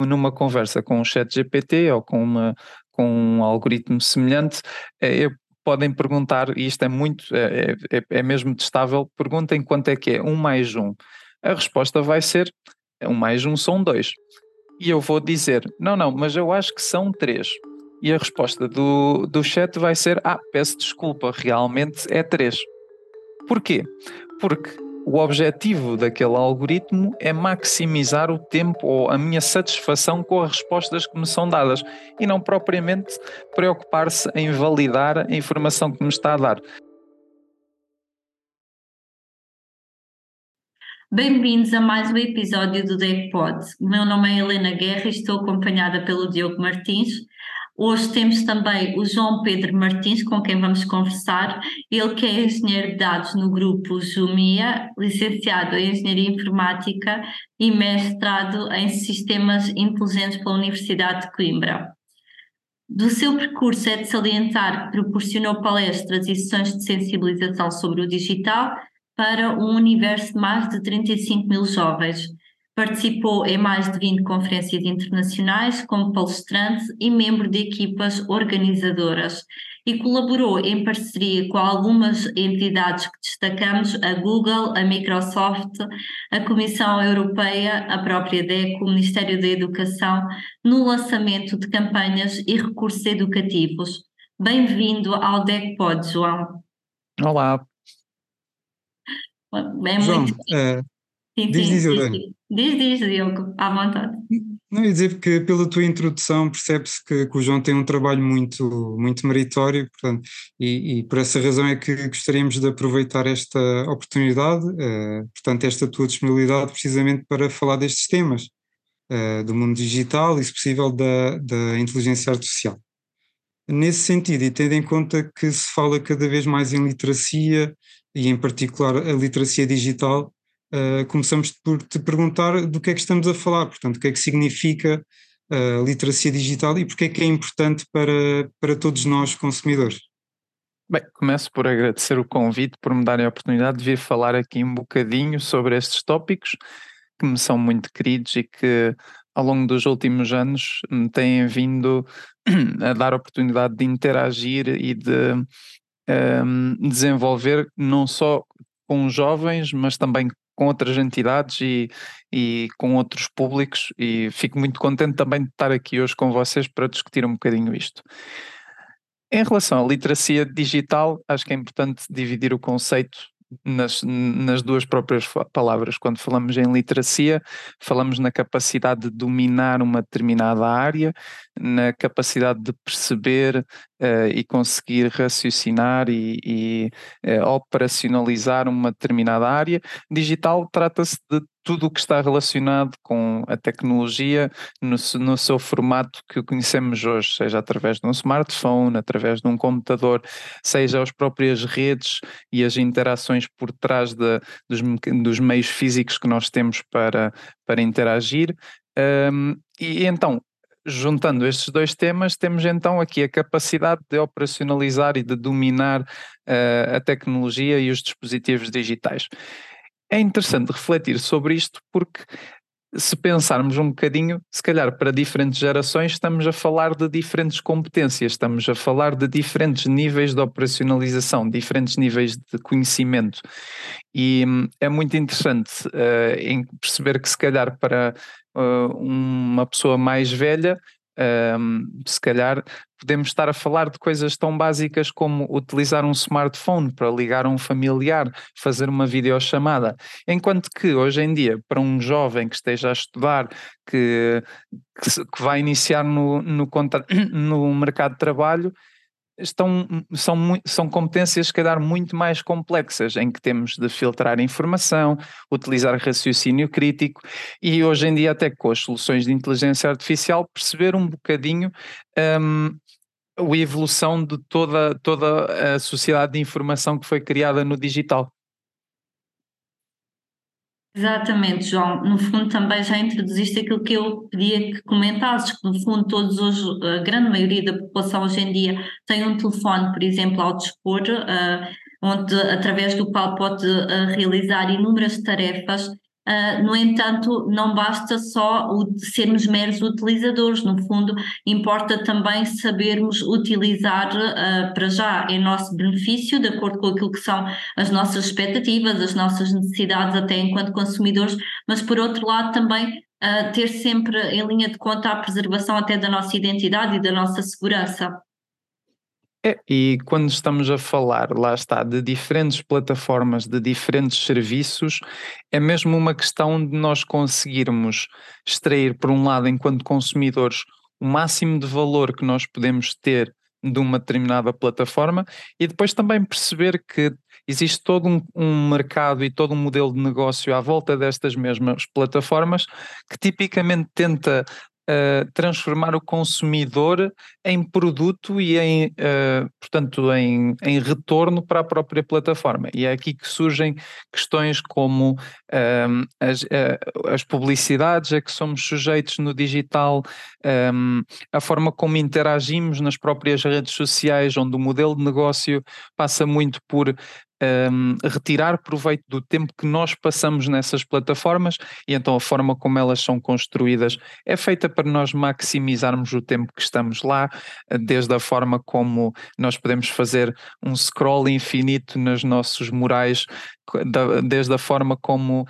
numa conversa com um chat GPT ou com, uma, com um algoritmo semelhante, é, podem perguntar, e isto é muito, é, é, é mesmo testável, perguntem quanto é que é um mais um. A resposta vai ser um mais um são dois. E eu vou dizer, não, não, mas eu acho que são três. E a resposta do, do chat vai ser, ah, peço desculpa, realmente é três. Porquê? Porque o objetivo daquele algoritmo é maximizar o tempo ou a minha satisfação com as respostas que me são dadas e não propriamente preocupar-se em validar a informação que me está a dar. Bem-vindos a mais um episódio do DECPOD. O meu nome é Helena Guerra e estou acompanhada pelo Diogo Martins. Hoje temos também o João Pedro Martins, com quem vamos conversar. Ele que é engenheiro de dados no grupo Jumia, licenciado em Engenharia Informática e mestrado em Sistemas Inteligentes pela Universidade de Coimbra. Do seu percurso é de salientar que proporcionou palestras e sessões de sensibilização sobre o digital para um universo de mais de 35 mil jovens Participou em mais de 20 conferências internacionais como palestrante e membro de equipas organizadoras e colaborou em parceria com algumas entidades que destacamos, a Google, a Microsoft, a Comissão Europeia, a própria DECO, o Ministério da Educação, no lançamento de campanhas e recursos educativos. Bem-vindo ao DECPOD, João. Olá. É João, muito... é, Sim, diz, sim, diz, sim, diz, diz, Diogo, à vontade. Não, ia dizer que pela tua introdução percebe-se que, que, o João tem um trabalho muito, muito meritório, portanto, e, e, por essa razão é que gostaríamos de aproveitar esta oportunidade, uh, portanto, esta tua disponibilidade precisamente para falar destes temas, uh, do mundo digital e, se possível, da, da inteligência artificial. Nesse sentido, e tendo em conta que se fala cada vez mais em literacia, e em particular a literacia digital, uh, começamos por te perguntar do que é que estamos a falar, portanto, o que é que significa a eh, literacia digital e porque é que é importante para, para todos nós consumidores. Bem, começo por agradecer o convite, por me darem a oportunidade de vir falar aqui um bocadinho sobre estes tópicos que me são muito queridos e que ao longo dos últimos anos me têm vindo a dar a oportunidade de interagir e de um, ehm, desenvolver não só com jovens, mas também com outras entidades e, e com outros públicos e fico muito contente também de estar aqui hoje com vocês para discutir um bocadinho isto. Em relação à literacia digital, acho que é importante dividir o conceito nas, nas duas próprias palavras. Quando falamos em literacia, falamos na capacidade de dominar uma determinada área, na capacidade de perceber uh, e conseguir raciocinar e, e uh, operacionalizar uma determinada área. Digital trata-se de tudo o que está relacionado com a tecnologia no, no, seu formato que conhecemos hoje, seja através de um smartphone, através de um computador, seja as próprias redes e as interações por trás de, dos, dos meios físicos que nós temos para, para interagir. Um, e então, juntando estes dois temas, temos então aqui a capacidade de operacionalizar e de dominar uh, a tecnologia e os dispositivos digitais é interessante refletir sobre isto porque se pensarmos um bocadinho, se calhar para diferentes gerações, estamos a falar de diferentes competências, estamos a falar de diferentes níveis de operacionalização, diferentes níveis de conhecimento. E hum, é muito interessante uh, perceber que, se calhar, para uh, uma pessoa mais velha, um, se calhar podemos estar a falar de coisas tão básicas como utilizar um smartphone para ligar a um familiar, fazer uma videochamada. Enquanto que hoje em dia, para um jovem que esteja a estudar, que, que, que vai iniciar no, no, no mercado de trabalho, estão, são, são competências, se calhar, muito mais complexas, em que temos de filtrar informação, utilizar raciocínio crítico e hoje em dia, até com as soluções de inteligência artificial, perceber um bocadinho um, a evolução de toda, toda a sociedade de informação que foi criada no digital. Exatamente, João. No fundo, também já introduziste aquilo que eu pedia que comentasses, que no fundo todos hoje, a grande maioria da população hoje em dia tem um telefone, por exemplo, ao dispor, uh, onde, através do qual pode uh, realizar inúmeras tarefas Uh, no entanto, não basta só o, sermos meros utilizadores, no fundo, importa também sabermos utilizar uh, para já em nosso benefício, de acordo com aquilo que são as nossas expectativas, as nossas necessidades, até enquanto consumidores, mas por outro lado também uh, ter sempre em linha de conta a preservação até da nossa identidade e da nossa segurança. É, e quando estamos a falar, lá está, de diferentes plataformas, de diferentes serviços, é mesmo uma questão de nós conseguirmos extrair, por um lado, enquanto consumidores, o máximo de valor que nós podemos ter de uma determinada plataforma e depois também perceber que existe todo um, um, mercado e todo um modelo de negócio à volta destas mesmas plataformas que tipicamente tenta uh, transformar o consumidor em produto e em, uh, portanto, em, em retorno para a própria plataforma. E é aqui que surgem questões como uh, as, as publicidades a que somos sujeitos no digital, um, a forma como interagimos nas próprias redes sociais, onde o modelo de negócio passa muito por um, retirar proveito do tempo que nós passamos nessas plataformas e então a forma como elas são construídas é feita para nós maximizarmos o tempo que estamos lá, desde a forma como nós podemos fazer um scroll infinito nos nossos murais, desde a forma como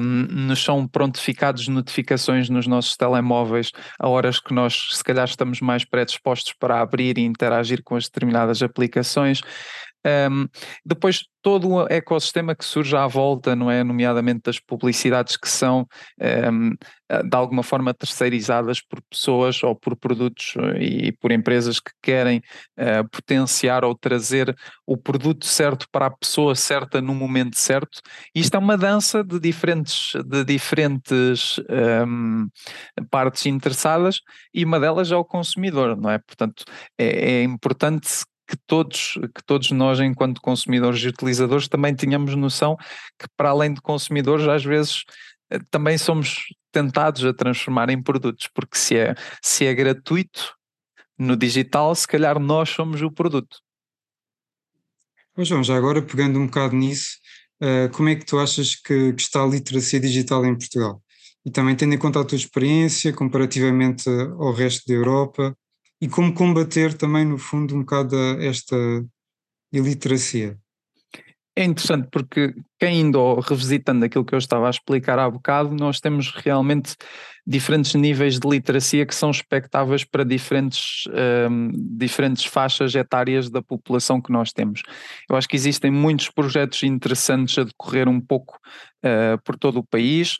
um, nos são prontificados notificações nos nossos telemóveis a horas que nós se calhar estamos mais predispostos para abrir e interagir com as determinadas aplicações. Um, depois todo o ecossistema que surge à volta, não é? Nomeadamente das publicidades que são um, de alguma forma terceirizadas por pessoas ou por produtos e por empresas que querem uh, potenciar ou trazer o produto certo para a pessoa certa no momento certo. Isto é uma dança de diferentes, de diferentes um, partes interessadas e uma delas é o consumidor, não é? Portanto, é, é importante que todos, que todos nós, enquanto consumidores e utilizadores, também tenhamos noção que, para além de consumidores, às vezes eh, também somos tentados a transformar em produtos, porque se é, se é gratuito no digital, se calhar nós somos o produto. Pois João, já agora pegando um bocado nisso, uh, como é que tu achas que, que, está a literacia digital em Portugal? E também tendo em conta a tua experiência comparativamente ao resto da Europa, e como combater também, no fundo, um bocado esta iliteracia. É interessante porque quem indo revisitando aquilo que eu estava a explicar há bocado, nós temos realmente diferentes níveis de literacia que são expectáveis para diferentes, um, diferentes faixas etárias da população que nós temos. Eu acho que existem muitos projetos interessantes a decorrer um pouco uh, por todo o país.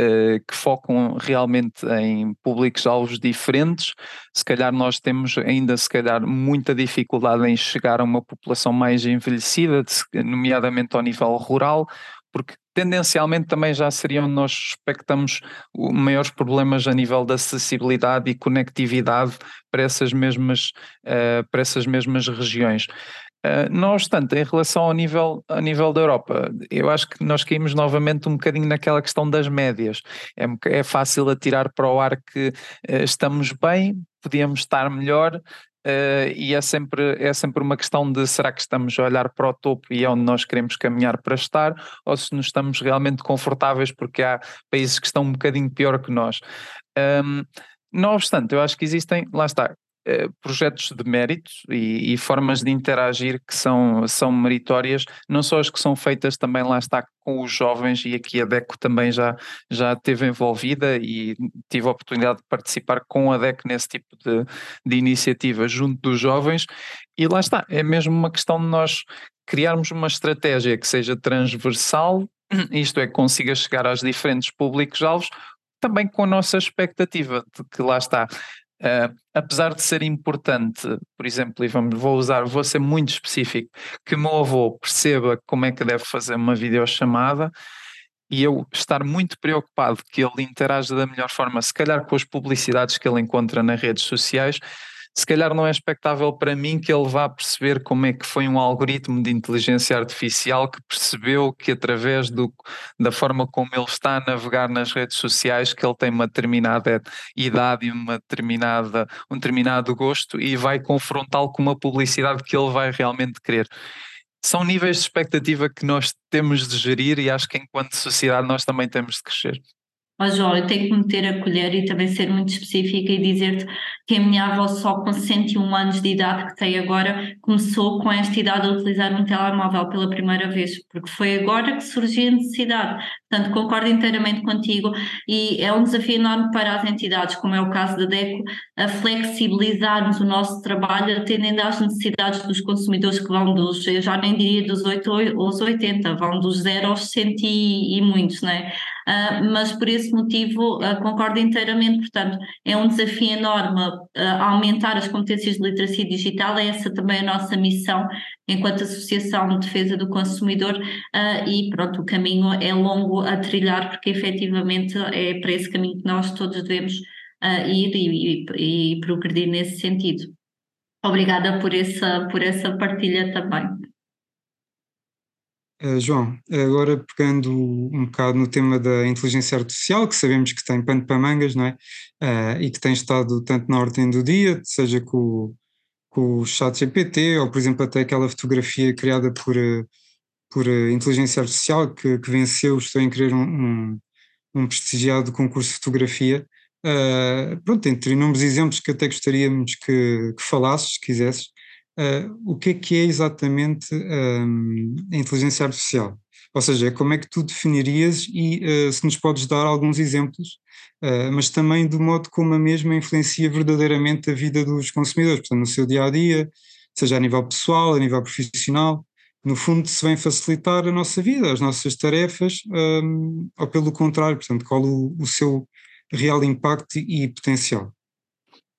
Eh, que focam realmente em públicos-alvos diferentes. Se calhar nós temos ainda, se calhar, muita dificuldade em chegar a uma população mais envelhecida, nomeadamente ao nível rural, porque tendencialmente também já seriam nós expectamos maiores problemas a nível de acessibilidade e conectividade para essas mesmas, uh, para essas mesmas regiões. Uh, não obstante, em relação ao nível, a nível da Europa, eu acho que nós caímos novamente um bocadinho naquela questão das médias. É, é fácil atirar para o ar que uh, estamos bem, podíamos estar melhor, uh, e é sempre, é sempre uma questão de será que estamos a olhar para o topo e é onde nós queremos caminhar para estar, ou se nos estamos realmente confortáveis porque há países que estão um bocadinho pior que nós. Um, não obstante, eu acho que existem, lá está, eh, projetos de mérito e, e, formas de interagir que são, são meritórias, não só as que são feitas também lá está com os jovens e aqui a DECO também já, já esteve envolvida e tive a oportunidade de participar com a DECO nesse tipo de, de iniciativa junto dos jovens. E lá está, é mesmo uma questão de nós criarmos uma estratégia que seja transversal, isto é, que consiga chegar aos diferentes públicos-alvos, também com a nossa expectativa de que lá está, Uh, apesar de ser importante, por exemplo, e vamos, vou usar, vou ser muito específico, que meu avô perceba como é que deve fazer uma videochamada e eu estar muito preocupado que ele interaja da melhor forma, se calhar com as publicidades que ele encontra nas redes sociais, se calhar não é expectável para mim que ele vá perceber como é que foi um algoritmo de inteligência artificial que percebeu que através do, da forma como ele está a navegar nas redes sociais que ele tem uma determinada idade e uma determinada, um determinado gosto e vai confrontá-lo com uma publicidade que ele vai realmente querer. são níveis de expectativa que nós temos de gerir e acho que enquanto sociedade nós também temos de crescer. Mas João, eu tenho que meter a colher e também ser muito específica e dizer-te que a minha avó só com 101 anos de idade que tem agora começou com esta idade a utilizar um telemóvel pela primeira vez, porque foi agora que surgiu a necessidade. Portanto, concordo inteiramente contigo e é um desafio enorme para as entidades, como é o caso da DECO, a flexibilizarmos o nosso trabalho atendendo às necessidades dos consumidores que vão dos, eu já nem diria dos 8 aos 80, vão dos 0 aos 100 e, e muitos, não é? Uh, mas por esse motivo uh, concordo inteiramente, portanto, é um desafio enorme uh, aumentar as competências de literacia digital, é essa também a nossa missão enquanto Associação de Defesa do Consumidor e pronto, o caminho é longo a trilhar porque efetivamente é para esse caminho que nós todos devemos ir e, e, e progredir nesse sentido. Obrigada por essa, por essa partilha também. Uh, João, agora pegando um bocado no tema da inteligência artificial, que sabemos que tem pano para mangas, não é? Uh, e que tem estado tanto na ordem do dia, seja com, com o chat GPT, ou por exemplo até aquela fotografia criada por, eh, por inteligência artificial que, que venceu, estou em querer, um, um, um prestigiado concurso de fotografia. Uh, pronto, entre inúmeros exemplos que até gostaríamos que, que falasses, se quisesses, uh, o que é que é exatamente um, a inteligência artificial? Ou seja, como é que tu definirias e uh, se nos podes dar alguns exemplos, uh, mas também do modo como a mesma influencia verdadeiramente a vida dos consumidores, portanto, no seu dia a dia, seja a nível pessoal, a nível profissional, no fundo se vem facilitar a nossa vida, as nossas tarefas, um, ou pelo contrário, portanto, qual o, o seu real impacto e potencial?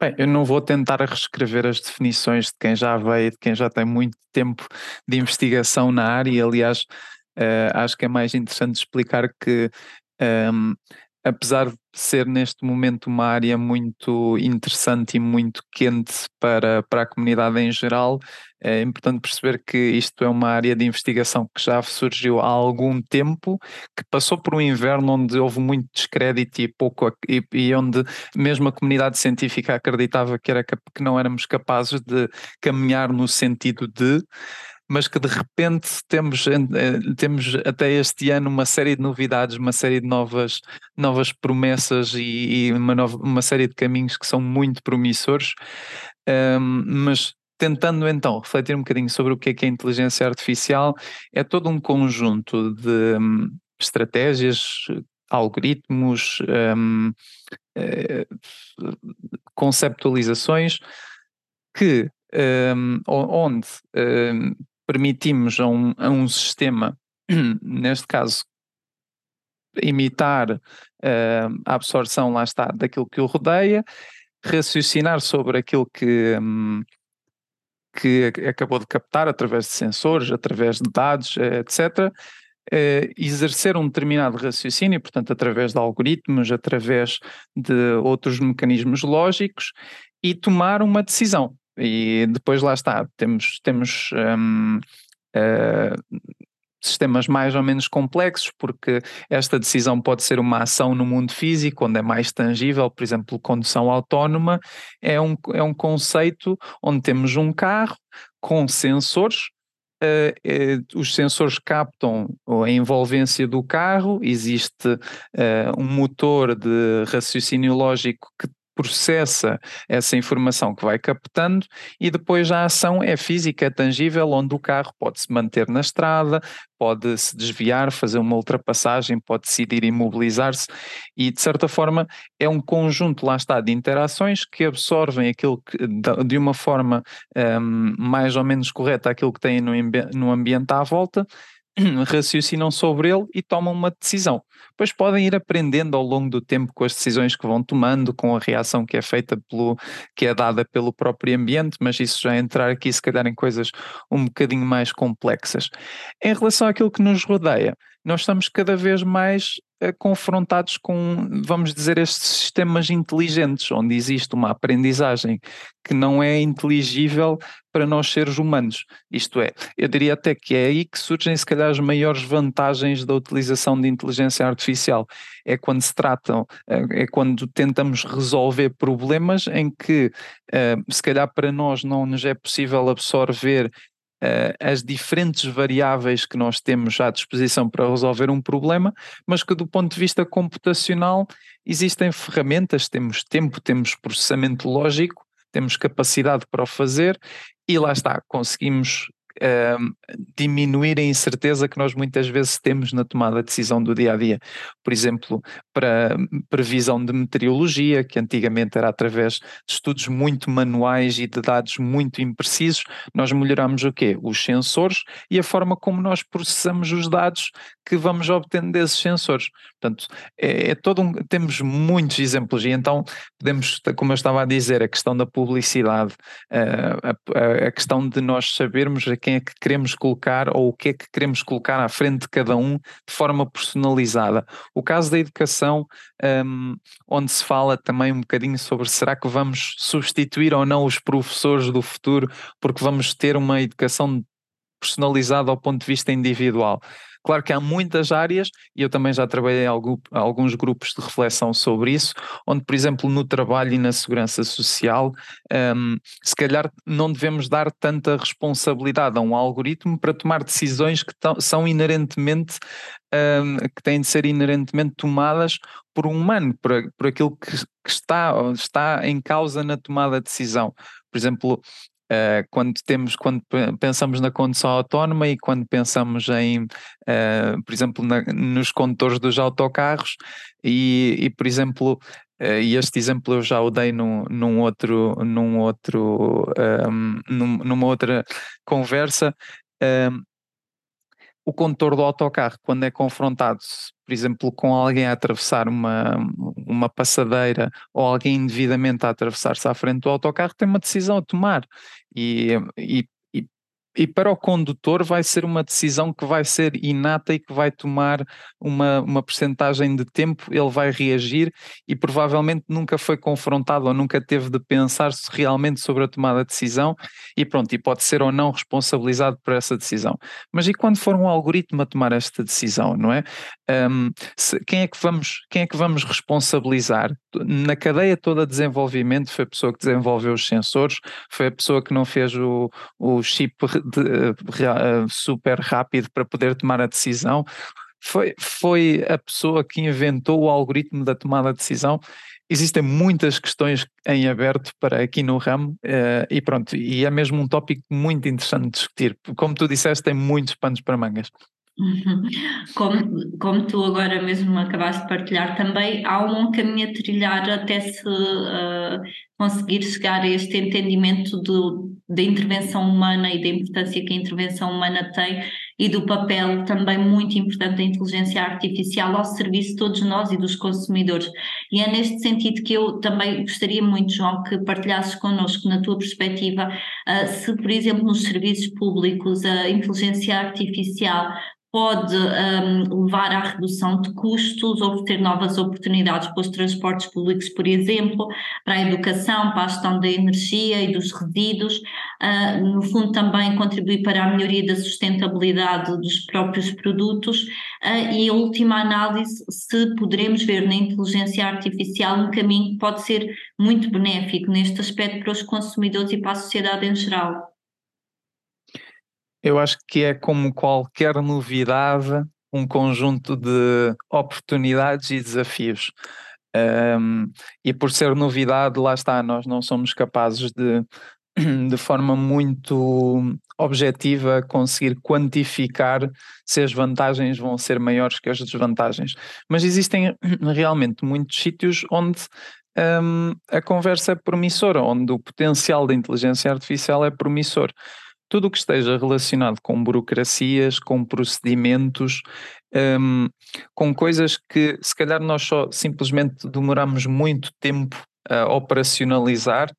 Bem, eu não vou tentar reescrever as definições de quem já veio, de quem já tem muito tempo de investigação na área. Aliás, uh, acho que é mais interessante explicar que um, ehm, apesar de ser neste momento uma área muito interessante e muito quente para, para a comunidade em geral, é importante perceber que isto é uma área de investigação que já surgiu há algum tempo, que passou por um inverno onde houve muito descrédito e pouco e, e onde mesmo a comunidade científica acreditava que, era, que não éramos capazes de caminhar no sentido de mas que de repente temos, eh, temos até este ano uma série de novidades, uma série de novas, novas promessas e, e uma, nova, uma série de caminhos que são muito promissores, um, mas tentando então refletir um bocadinho sobre o que é que é inteligência artificial, é todo um conjunto de um, estratégias, algoritmos, um, eh, conceptualizações que um, onde um, permitimos a um, a um sistema, neste caso, imitar uh, a absorção, lá está, daquilo que o rodeia, raciocinar sobre aquilo que, que acabou de captar através de sensores, através de dados, etc., uh, exercer um determinado raciocínio, portanto, através de algoritmos, através de outros mecanismos lógicos, e tomar uma decisão. E depois lá está, temos, temos um, uh, eh, sistemas mais ou menos complexos, porque esta decisão pode ser uma ação no mundo físico, onde é mais tangível, por exemplo, condução autónoma, é um, é um conceito onde temos um carro com sensores. Uh, uh, os sensores captam a envolvência do carro, existe uh, um motor de raciocínio lógico que processa essa informação que vai captando e depois a ação é física, é tangível, onde o carro pode se manter na estrada, pode se desviar, fazer uma ultrapassagem, pode decidir imobilizar-se e de certa forma é um conjunto, lá está, de interações que absorvem aquilo que de uma forma um, mais ou menos correta aquilo que tem no, no ambiente à volta raciocinam sobre ele e tomam uma decisão. Depois podem ir aprendendo ao longo do tempo com as decisões que vão tomando, com a reação que é feita pelo, que é dada pelo próprio ambiente, mas isso já é entrar aqui se calhar em coisas um bocadinho mais complexas. Em relação àquilo que nos rodeia, nós estamos cada vez mais confrontados com, vamos dizer, estes sistemas inteligentes, onde existe uma aprendizagem que não é inteligível para nós seres humanos. Isto é, eu diria até que é aí que surgem, se calhar, as maiores vantagens da utilização de inteligência artificial. É quando se tratam, é quando tentamos resolver problemas em que, uh, se calhar, para nós não nos é possível absorver as diferentes variáveis que nós temos à disposição para resolver um problema, mas que do ponto de vista computacional existem ferramentas, temos tempo, temos processamento lógico, temos capacidade para o fazer e lá está, conseguimos uh, diminuir a incerteza que nós muitas vezes temos na tomada de decisão do dia a dia. Por exemplo, para previsão de meteorologia, que antigamente era através de estudos muito manuais e de dados muito imprecisos, nós melhoramos o quê? Os sensores e a forma como nós processamos os dados que vamos obtendo desses sensores. Portanto, é, é todo um, temos muitos exemplos e então podemos, como eu estava a dizer, a questão da publicidade, a, a, a questão de nós sabermos a quem é que queremos colocar ou o que é que queremos colocar à frente de cada um de forma personalizada. O caso da educação, um, onde se fala também um bocadinho sobre será que vamos substituir ou não os professores do futuro porque vamos ter uma educação personalizada ao ponto de vista individual. Claro que há muitas áreas, e eu também já trabalhei em alguns grupos de reflexão sobre isso, onde, por exemplo, no trabalho e na segurança social, um, se calhar não devemos dar tanta responsabilidade a um algoritmo para tomar decisões que são inerentemente, um, que têm de ser inerentemente tomadas por um humano, por, por aquilo que, que está, está em causa na tomada de decisão. Por exemplo, Uh, quando temos, quando pensamos na condução autónoma e quando pensamos em, uh, por exemplo, na, nos condutores dos autocarros e, e por exemplo, uh, e este exemplo eu já o dei num, num outro, num outro, um, num, numa outra conversa, um, o condutor do autocarro, quando é confrontado, por exemplo, com alguém a atravessar uma, uma passadeira ou alguém indevidamente a atravessar-se à frente do autocarro, tem uma decisão a tomar. E, e e para o condutor vai ser uma decisão que vai ser inata e que vai tomar uma, uma percentagem de tempo, ele vai reagir e provavelmente nunca foi confrontado ou nunca teve de pensar realmente sobre a tomada de decisão e pronto, e pode ser ou não responsabilizado por essa decisão. Mas e quando for um algoritmo a tomar esta decisão, não é? Um, se, quem, é que vamos, quem é que vamos responsabilizar? Na cadeia toda de desenvolvimento foi a pessoa que desenvolveu os sensores, foi a pessoa que não fez o, o chip de, uh, super rápido para poder tomar a decisão. Foi, foi a pessoa que inventou o algoritmo da tomada de decisão. Existem muitas questões em aberto para aqui no ramo uh, e pronto, e é mesmo um tópico muito interessante de discutir. Como tu disseste, tem muitos panos para mangas. Como, como tu agora mesmo acabaste de partilhar também, há um caminho a trilhar até se uh, conseguir chegar a este entendimento do, da intervenção humana e da importância que a intervenção humana tem e do papel também muito importante da inteligência artificial ao serviço de todos nós e dos consumidores. E é neste sentido que eu também gostaria muito, João, que partilhasses connosco, na tua perspectiva, uh, se, por exemplo, nos serviços públicos a inteligência artificial pode um, levar à redução de custos, oferecer novas oportunidades para os transportes públicos, por exemplo, para a educação, para a gestão da energia e dos resíduos, uh, no fundo também contribuir para a melhoria da sustentabilidade dos próprios produtos uh, e a última análise, se poderemos ver na inteligência artificial um caminho que pode ser muito benéfico neste aspecto para os consumidores e para a sociedade em geral. Eu acho que é como qualquer novidade, um conjunto de oportunidades e desafios. Um, e por ser novidade, lá está, nós não somos capazes de, de forma muito objetiva, conseguir quantificar se as vantagens vão ser maiores que as desvantagens. Mas existem realmente muitos sítios onde um, a conversa é promissora, onde o potencial da inteligência artificial é promissor tudo o que esteja relacionado com burocracias, com procedimentos, um, com coisas que se calhar nós só simplesmente demoramos muito tempo a operacionalizar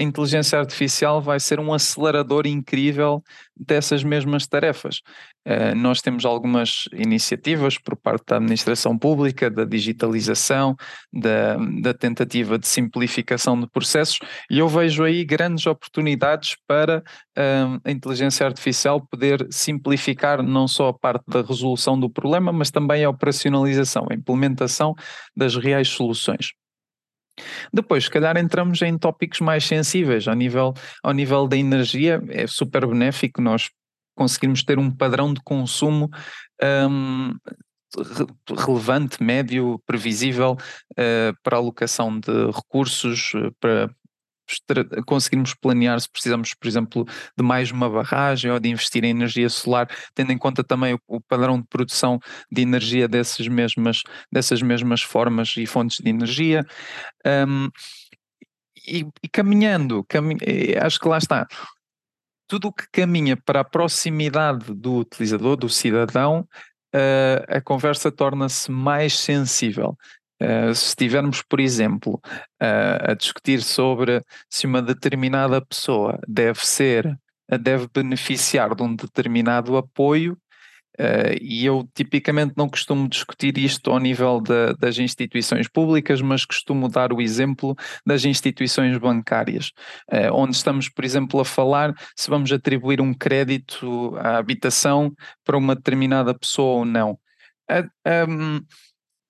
a inteligência artificial vai ser um acelerador incrível dessas mesmas tarefas. Uh, nós temos algumas iniciativas por parte da administração pública, da digitalização, da, da tentativa de simplificação de processos, e eu vejo aí grandes oportunidades para uh, a inteligência artificial poder simplificar não só a parte da resolução do problema, mas também a operacionalização, a implementação das reais soluções. Depois, se calhar, entramos em tópicos mais sensíveis. Ao nível, ao nível da energia, é super benéfico nós conseguirmos ter um padrão de consumo um, relevante, médio, previsível uh, para a alocação de recursos, uh, para conseguirmos planear se precisamos, por exemplo, de mais uma barragem ou de investir em energia solar, tendo em conta também o, o padrão de produção de energia dessas mesmas, dessas mesmas formas e fontes de energia. Um, e, e, caminhando, acho que lá está. Tudo o que caminha para a proximidade do utilizador, do cidadão, uh, a conversa torna-se mais sensível. Uh, se estivermos, por exemplo, uh, a discutir sobre se uma determinada pessoa deve ser, deve beneficiar de um determinado apoio, Uh, e eu tipicamente não costumo discutir isto ao nível de, das instituições públicas, mas costumo dar o exemplo das instituições bancárias, onde estamos, por exemplo, a falar se vamos atribuir um crédito à habitação para uma determinada pessoa ou não. Um,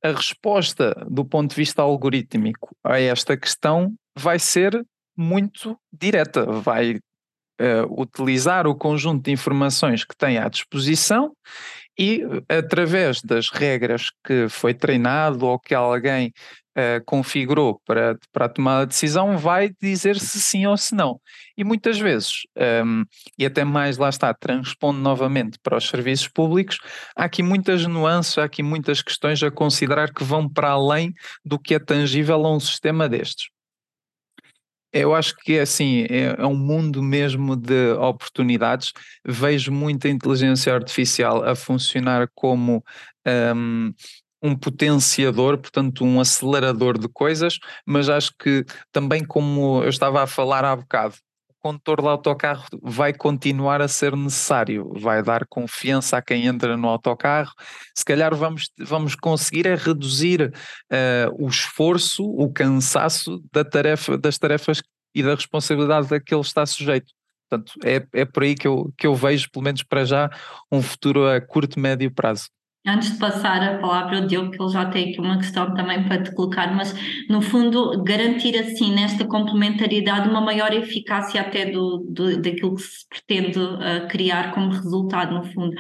a resposta do ponto de vista algorítmico a esta questão vai ser muito direta, vai uh, utilizar o conjunto de informações que tem à disposição e, através das regras que foi treinado ou que alguém uh, configurou para, para a tomada de decisão, vai dizer se sim ou se não. E muitas vezes, um, ehm, e até mais lá está, transpondo novamente para os serviços públicos, há aqui muitas nuances, há aqui muitas questões a considerar que vão para além do que é tangível a um sistema destes. Eu acho que é assim, é, é, um mundo mesmo de oportunidades. Vejo muita inteligência artificial a funcionar como um, um potenciador, portanto, um acelerador de coisas, mas acho que também, como eu estava a falar há bocado, condutor do autocarro vai continuar a ser necessário, vai dar confiança a quem entra no autocarro. Se calhar vamos, vamos conseguir é reduzir uh, o esforço, o cansaço da tarefa, das tarefas e da responsabilidade a que ele está sujeito. Portanto, é, é por aí que eu, que eu vejo, pelo menos para já, um futuro a curto, médio prazo. Antes de passar a palavra ao Diogo, que ele já tem aqui uma questão também para te colocar, mas no fundo garantir assim nesta complementaridade uma maior eficácia até do, do daquilo que se pretende uh, criar como resultado no fundo.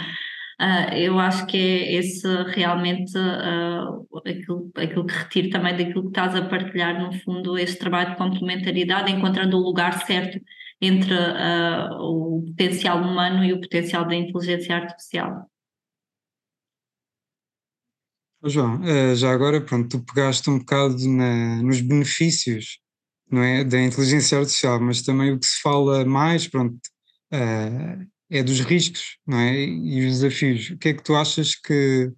Uh, eu acho que é esse realmente uh, aquilo, aquilo que retiro também daquilo que estás a partilhar, no fundo, este trabalho de complementaridade, encontrando o lugar certo entre o potencial humano e o potencial da inteligência artificial. João, eh, já agora, pronto, tu pegaste um bocado na, nos benefícios, não é, da inteligência artificial, mas também o que se fala mais, pronto, eh, é dos riscos, não é, e os desafios. O que é que tu achas que,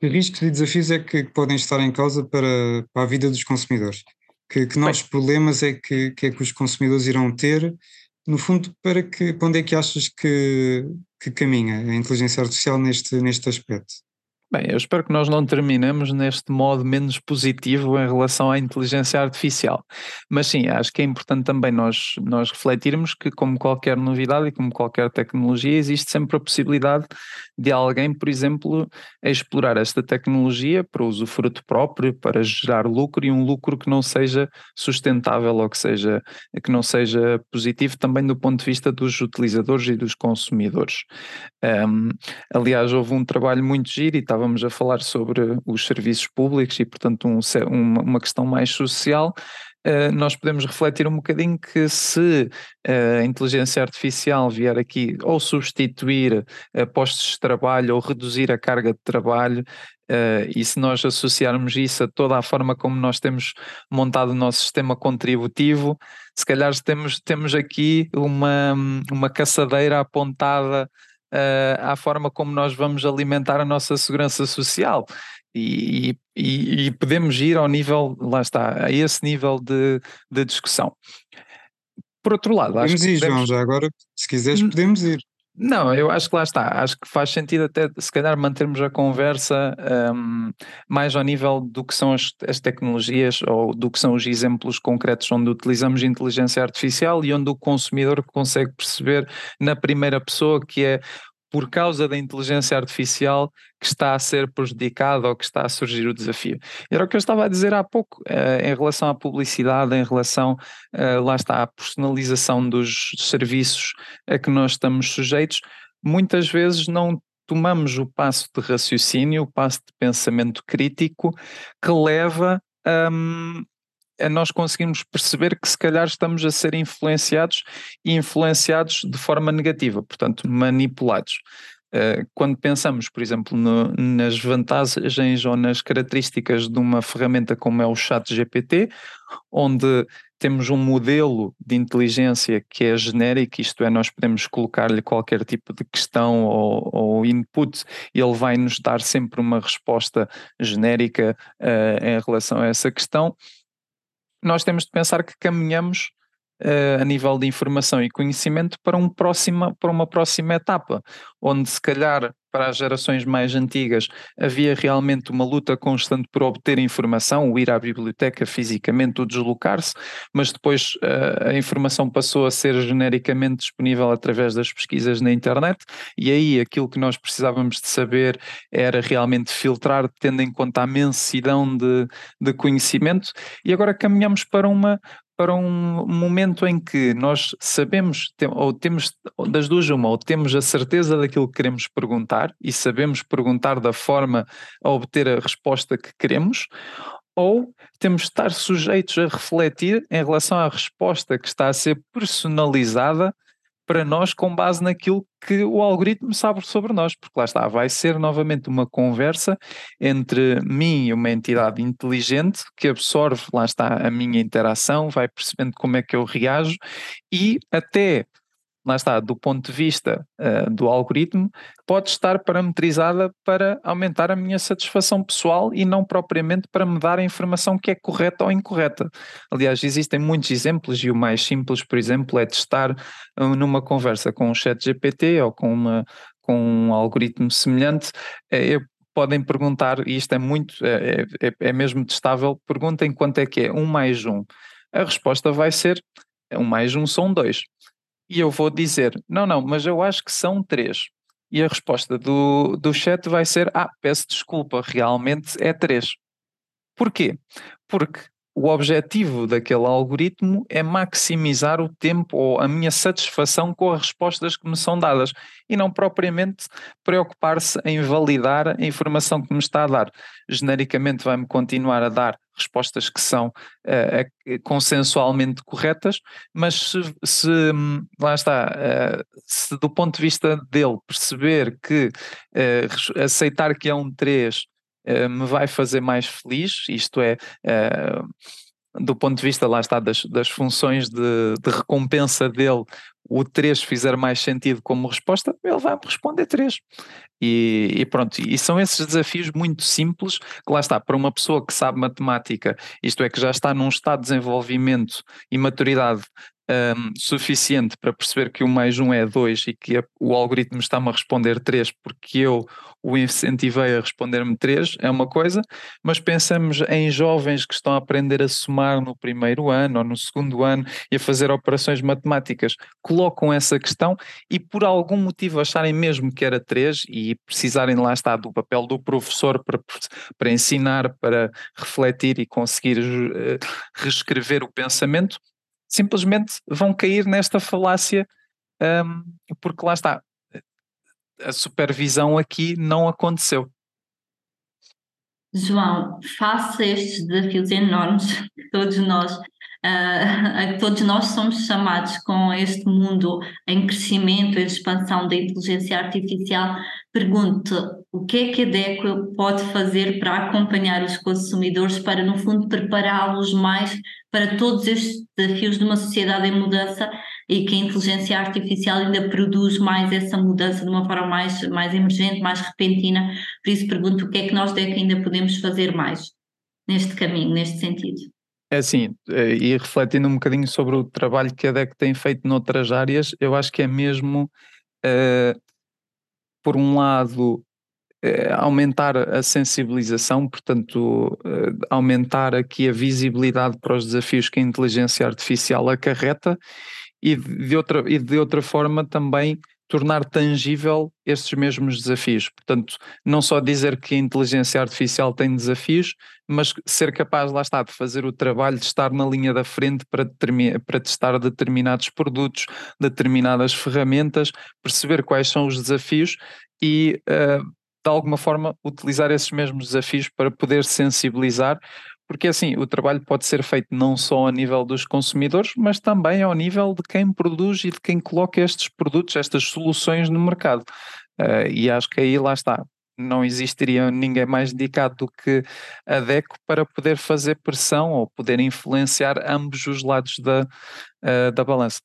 que riscos e desafios é que podem estar em causa para, para a vida dos consumidores? Que, que novos problemas é que, que é que os consumidores irão ter, no fundo, para que, para onde é que achas que, que caminha a inteligência artificial neste, neste aspecto? Bem, eu espero que nós não terminemos neste modo menos positivo em relação à inteligência artificial. Mas sim, acho que é importante também nós, nós refletirmos que, como qualquer novidade e como qualquer tecnologia, existe sempre a possibilidade de alguém, por exemplo, explorar esta tecnologia para uso fruto próprio, para gerar lucro e um lucro que não seja sustentável ou que, seja, que não seja positivo também do ponto de vista dos utilizadores e dos consumidores. Um, aliás, houve um trabalho muito giro e estava estávamos a falar sobre os serviços públicos e, portanto, um, uma questão mais social, Uh, nós podemos refletir um bocadinho que se uh, a inteligência artificial vier aqui ou substituir uh, postos de trabalho ou reduzir a carga de trabalho, e se nós associarmos isso a toda a forma como nós temos montado o nosso sistema contributivo, se calhar temos, temos aqui uma, uma caçadeira apontada à forma como nós vamos alimentar a nossa segurança social. E, e, e, podemos ir ao nível, lá está, a esse nível de, de discussão. Por outro lado, podemos ir, podemos... João, já agora, se quiseres, podemos ir. Não, eu acho que lá está. Acho que faz sentido até, se calhar, mantermos a conversa um, mais ao nível do que são as, as, tecnologias ou do que são os exemplos concretos onde utilizamos inteligência artificial e onde o consumidor consegue perceber na primeira pessoa que é por causa da inteligência artificial que está a ser prejudicada ou que está a surgir o desafio. Era o que eu estava a dizer há pouco, uh, em relação à publicidade, em relação, uh, lá está, à personalização dos serviços a que nós estamos sujeitos, muitas vezes não tomamos o passo de raciocínio, o passo de pensamento crítico que leva um, nós conseguirmos perceber que se calhar estamos a ser influenciados e influenciados de forma negativa, portanto manipulados. Uh, quando pensamos, por exemplo, no, nas vantagens ou nas características de uma ferramenta como é o Chat GPT, onde temos um modelo de inteligência que é genérico, isto é, nós podemos colocar-lhe qualquer tipo de questão ou, ou, input e ele vai nos dar sempre uma resposta genérica uh, em relação a essa questão. Nós temos de pensar que caminhamos uh, a nível de informação e conhecimento para, um próxima, para uma próxima etapa, onde se calhar para as gerações mais antigas. Havia realmente uma luta constante por obter informação, o ir à biblioteca fisicamente, o deslocar-se, mas depois uh, a informação passou a ser genericamente disponível através das pesquisas na internet e aí aquilo que nós precisávamos de saber era realmente filtrar, tendo em conta a imensidão de, de conhecimento. E agora caminhamos para uma para um momento em que nós sabemos, ou temos das duas uma, ou temos a certeza daquilo que queremos perguntar e sabemos perguntar da forma a obter a resposta que queremos, ou temos de estar sujeitos a refletir em relação à resposta que está a ser personalizada para nós com base naquilo que o algoritmo sabe sobre nós, porque lá está, vai ser novamente uma conversa entre mim e uma entidade inteligente que absorve, lá está, a minha interação, vai percebendo como é que eu reajo e até lá está, do ponto de vista uh, do algoritmo, pode estar parametrizada para aumentar a minha satisfação pessoal e não propriamente para me dar a informação que é correta ou incorreta. Aliás, existem muitos exemplos e o mais simples, por exemplo, é testar uh, numa conversa com um chat GPT ou com, uma, com um algoritmo semelhante, é, podem perguntar, e isto é muito, é, é, é mesmo testável, perguntem quanto é que é um mais um. A resposta vai ser um mais um são dois e eu vou dizer: não, não, mas eu acho que são três. E a resposta do, do chat vai ser: ah, peço desculpa, realmente é três. Porquê? Porque o objetivo daquele algoritmo é maximizar o tempo ou a minha satisfação com as respostas que me são dadas e não propriamente preocupar-se em validar a informação que me está a dar. Genericamente vai-me continuar a dar respostas que são uh, consensualmente corretas, mas se, se lá está, uh, se do ponto de vista dele perceber que uh, aceitar que é um 3 uh, me vai fazer mais feliz, isto é, uh, do ponto de vista, lá está, das, das funções de, de, recompensa dele, o 3 fizer mais sentido como resposta, ele vai-me responder 3. E, e, pronto, e são esses desafios muito simples que lá está, para uma pessoa que sabe matemática, isto é, que já está num estado de desenvolvimento e maturidade um, suficiente para perceber que o mais um é dois e que a, o algoritmo está-me a responder três porque eu o incentivei a responder-me três, é uma coisa, mas pensamos em jovens que estão a aprender a somar no primeiro ano ou no segundo ano e a fazer operações matemáticas, colocam essa questão e por algum motivo acharem mesmo que era três e precisarem lá estar do papel do professor para, para ensinar, para refletir e conseguir uh, reescrever o pensamento, simplesmente vão cair nesta falácia, um, porque lá está, a supervisão aqui não aconteceu. João, face a estes desafios enormes que todos nós, uh, todos nós somos chamados com este mundo em crescimento, em expansão da inteligência artificial, pergunto o que é que a DECO pode fazer para acompanhar os consumidores, para no fundo prepará-los mais para todos estes desafios de uma sociedade em mudança e que a inteligência artificial ainda produz mais essa mudança de uma forma mais, mais emergente, mais repentina. Por isso pergunto o que é que nós DEC ainda podemos fazer mais neste caminho, neste sentido. É assim, eh, e refletindo um bocadinho sobre o trabalho que a DEC tem feito noutras áreas, eu acho que é mesmo, uh, por um lado, aumentar a sensibilização, portanto, uh, aumentar aqui a visibilidade para os desafios que a inteligência artificial acarreta e de outra, e de outra forma também tornar tangível estes mesmos desafios. Portanto, não só dizer que a inteligência artificial tem desafios, mas ser capaz, lá está, de fazer o trabalho de estar na linha da frente para, para testar determinados produtos, determinadas ferramentas, perceber quais são os desafios e, uh, de alguma forma, utilizar esses mesmos desafios para poder sensibilizar porque assim, o trabalho pode ser feito não só a nível dos consumidores, mas também ao nível de quem produz e de quem coloca estes produtos, estas soluções no mercado. Uh, e acho que aí lá está. Não existiria ninguém mais indicado do que a DECO para poder fazer pressão ou poder influenciar ambos os lados da, uh, da balança.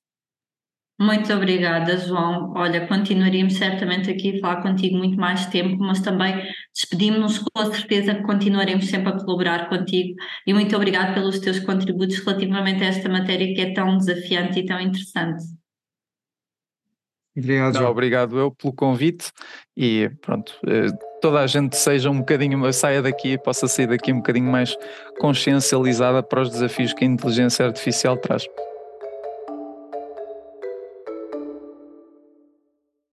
Muito obrigada, João. Olha, continuaríamos certamente aqui a falar contigo muito mais tempo, mas também despedimos-nos com a certeza que continuaremos sempre a colaborar contigo e muito obrigado pelos teus contributos relativamente a esta matéria que é tão desafiante e tão interessante. Obrigado, João. Não, obrigado eu pelo convite e pronto, eh, toda a gente seja um bocadinho, saia daqui e possa sair daqui um bocadinho mais consciencializada para os desafios que a inteligência artificial traz.